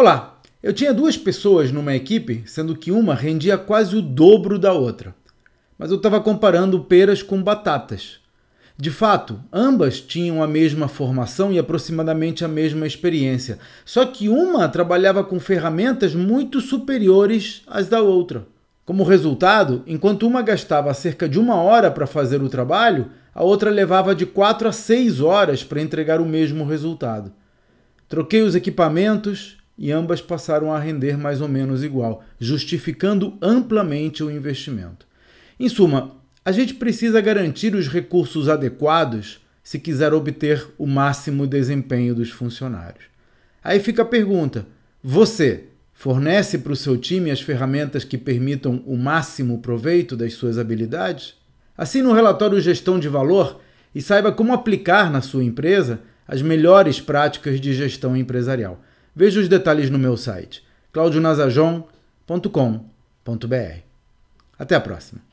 Olá, eu tinha duas pessoas numa equipe, sendo que uma rendia quase o dobro da outra. Mas eu estava comparando peras com batatas. De fato, ambas tinham a mesma formação e aproximadamente a mesma experiência, só que uma trabalhava com ferramentas muito superiores às da outra. Como resultado, enquanto uma gastava cerca de uma hora para fazer o trabalho, a outra levava de quatro a seis horas para entregar o mesmo resultado. Troquei os equipamentos, e ambas passaram a render mais ou menos igual, justificando amplamente o investimento. Em suma, a gente precisa garantir os recursos adequados se quiser obter o máximo desempenho dos funcionários. Aí fica a pergunta: você fornece para o seu time as ferramentas que permitam o máximo proveito das suas habilidades? Assine o relatório Gestão de Valor e saiba como aplicar na sua empresa as melhores práticas de gestão empresarial. Veja os detalhes no meu site claudionazajon.com.br. Até a próxima!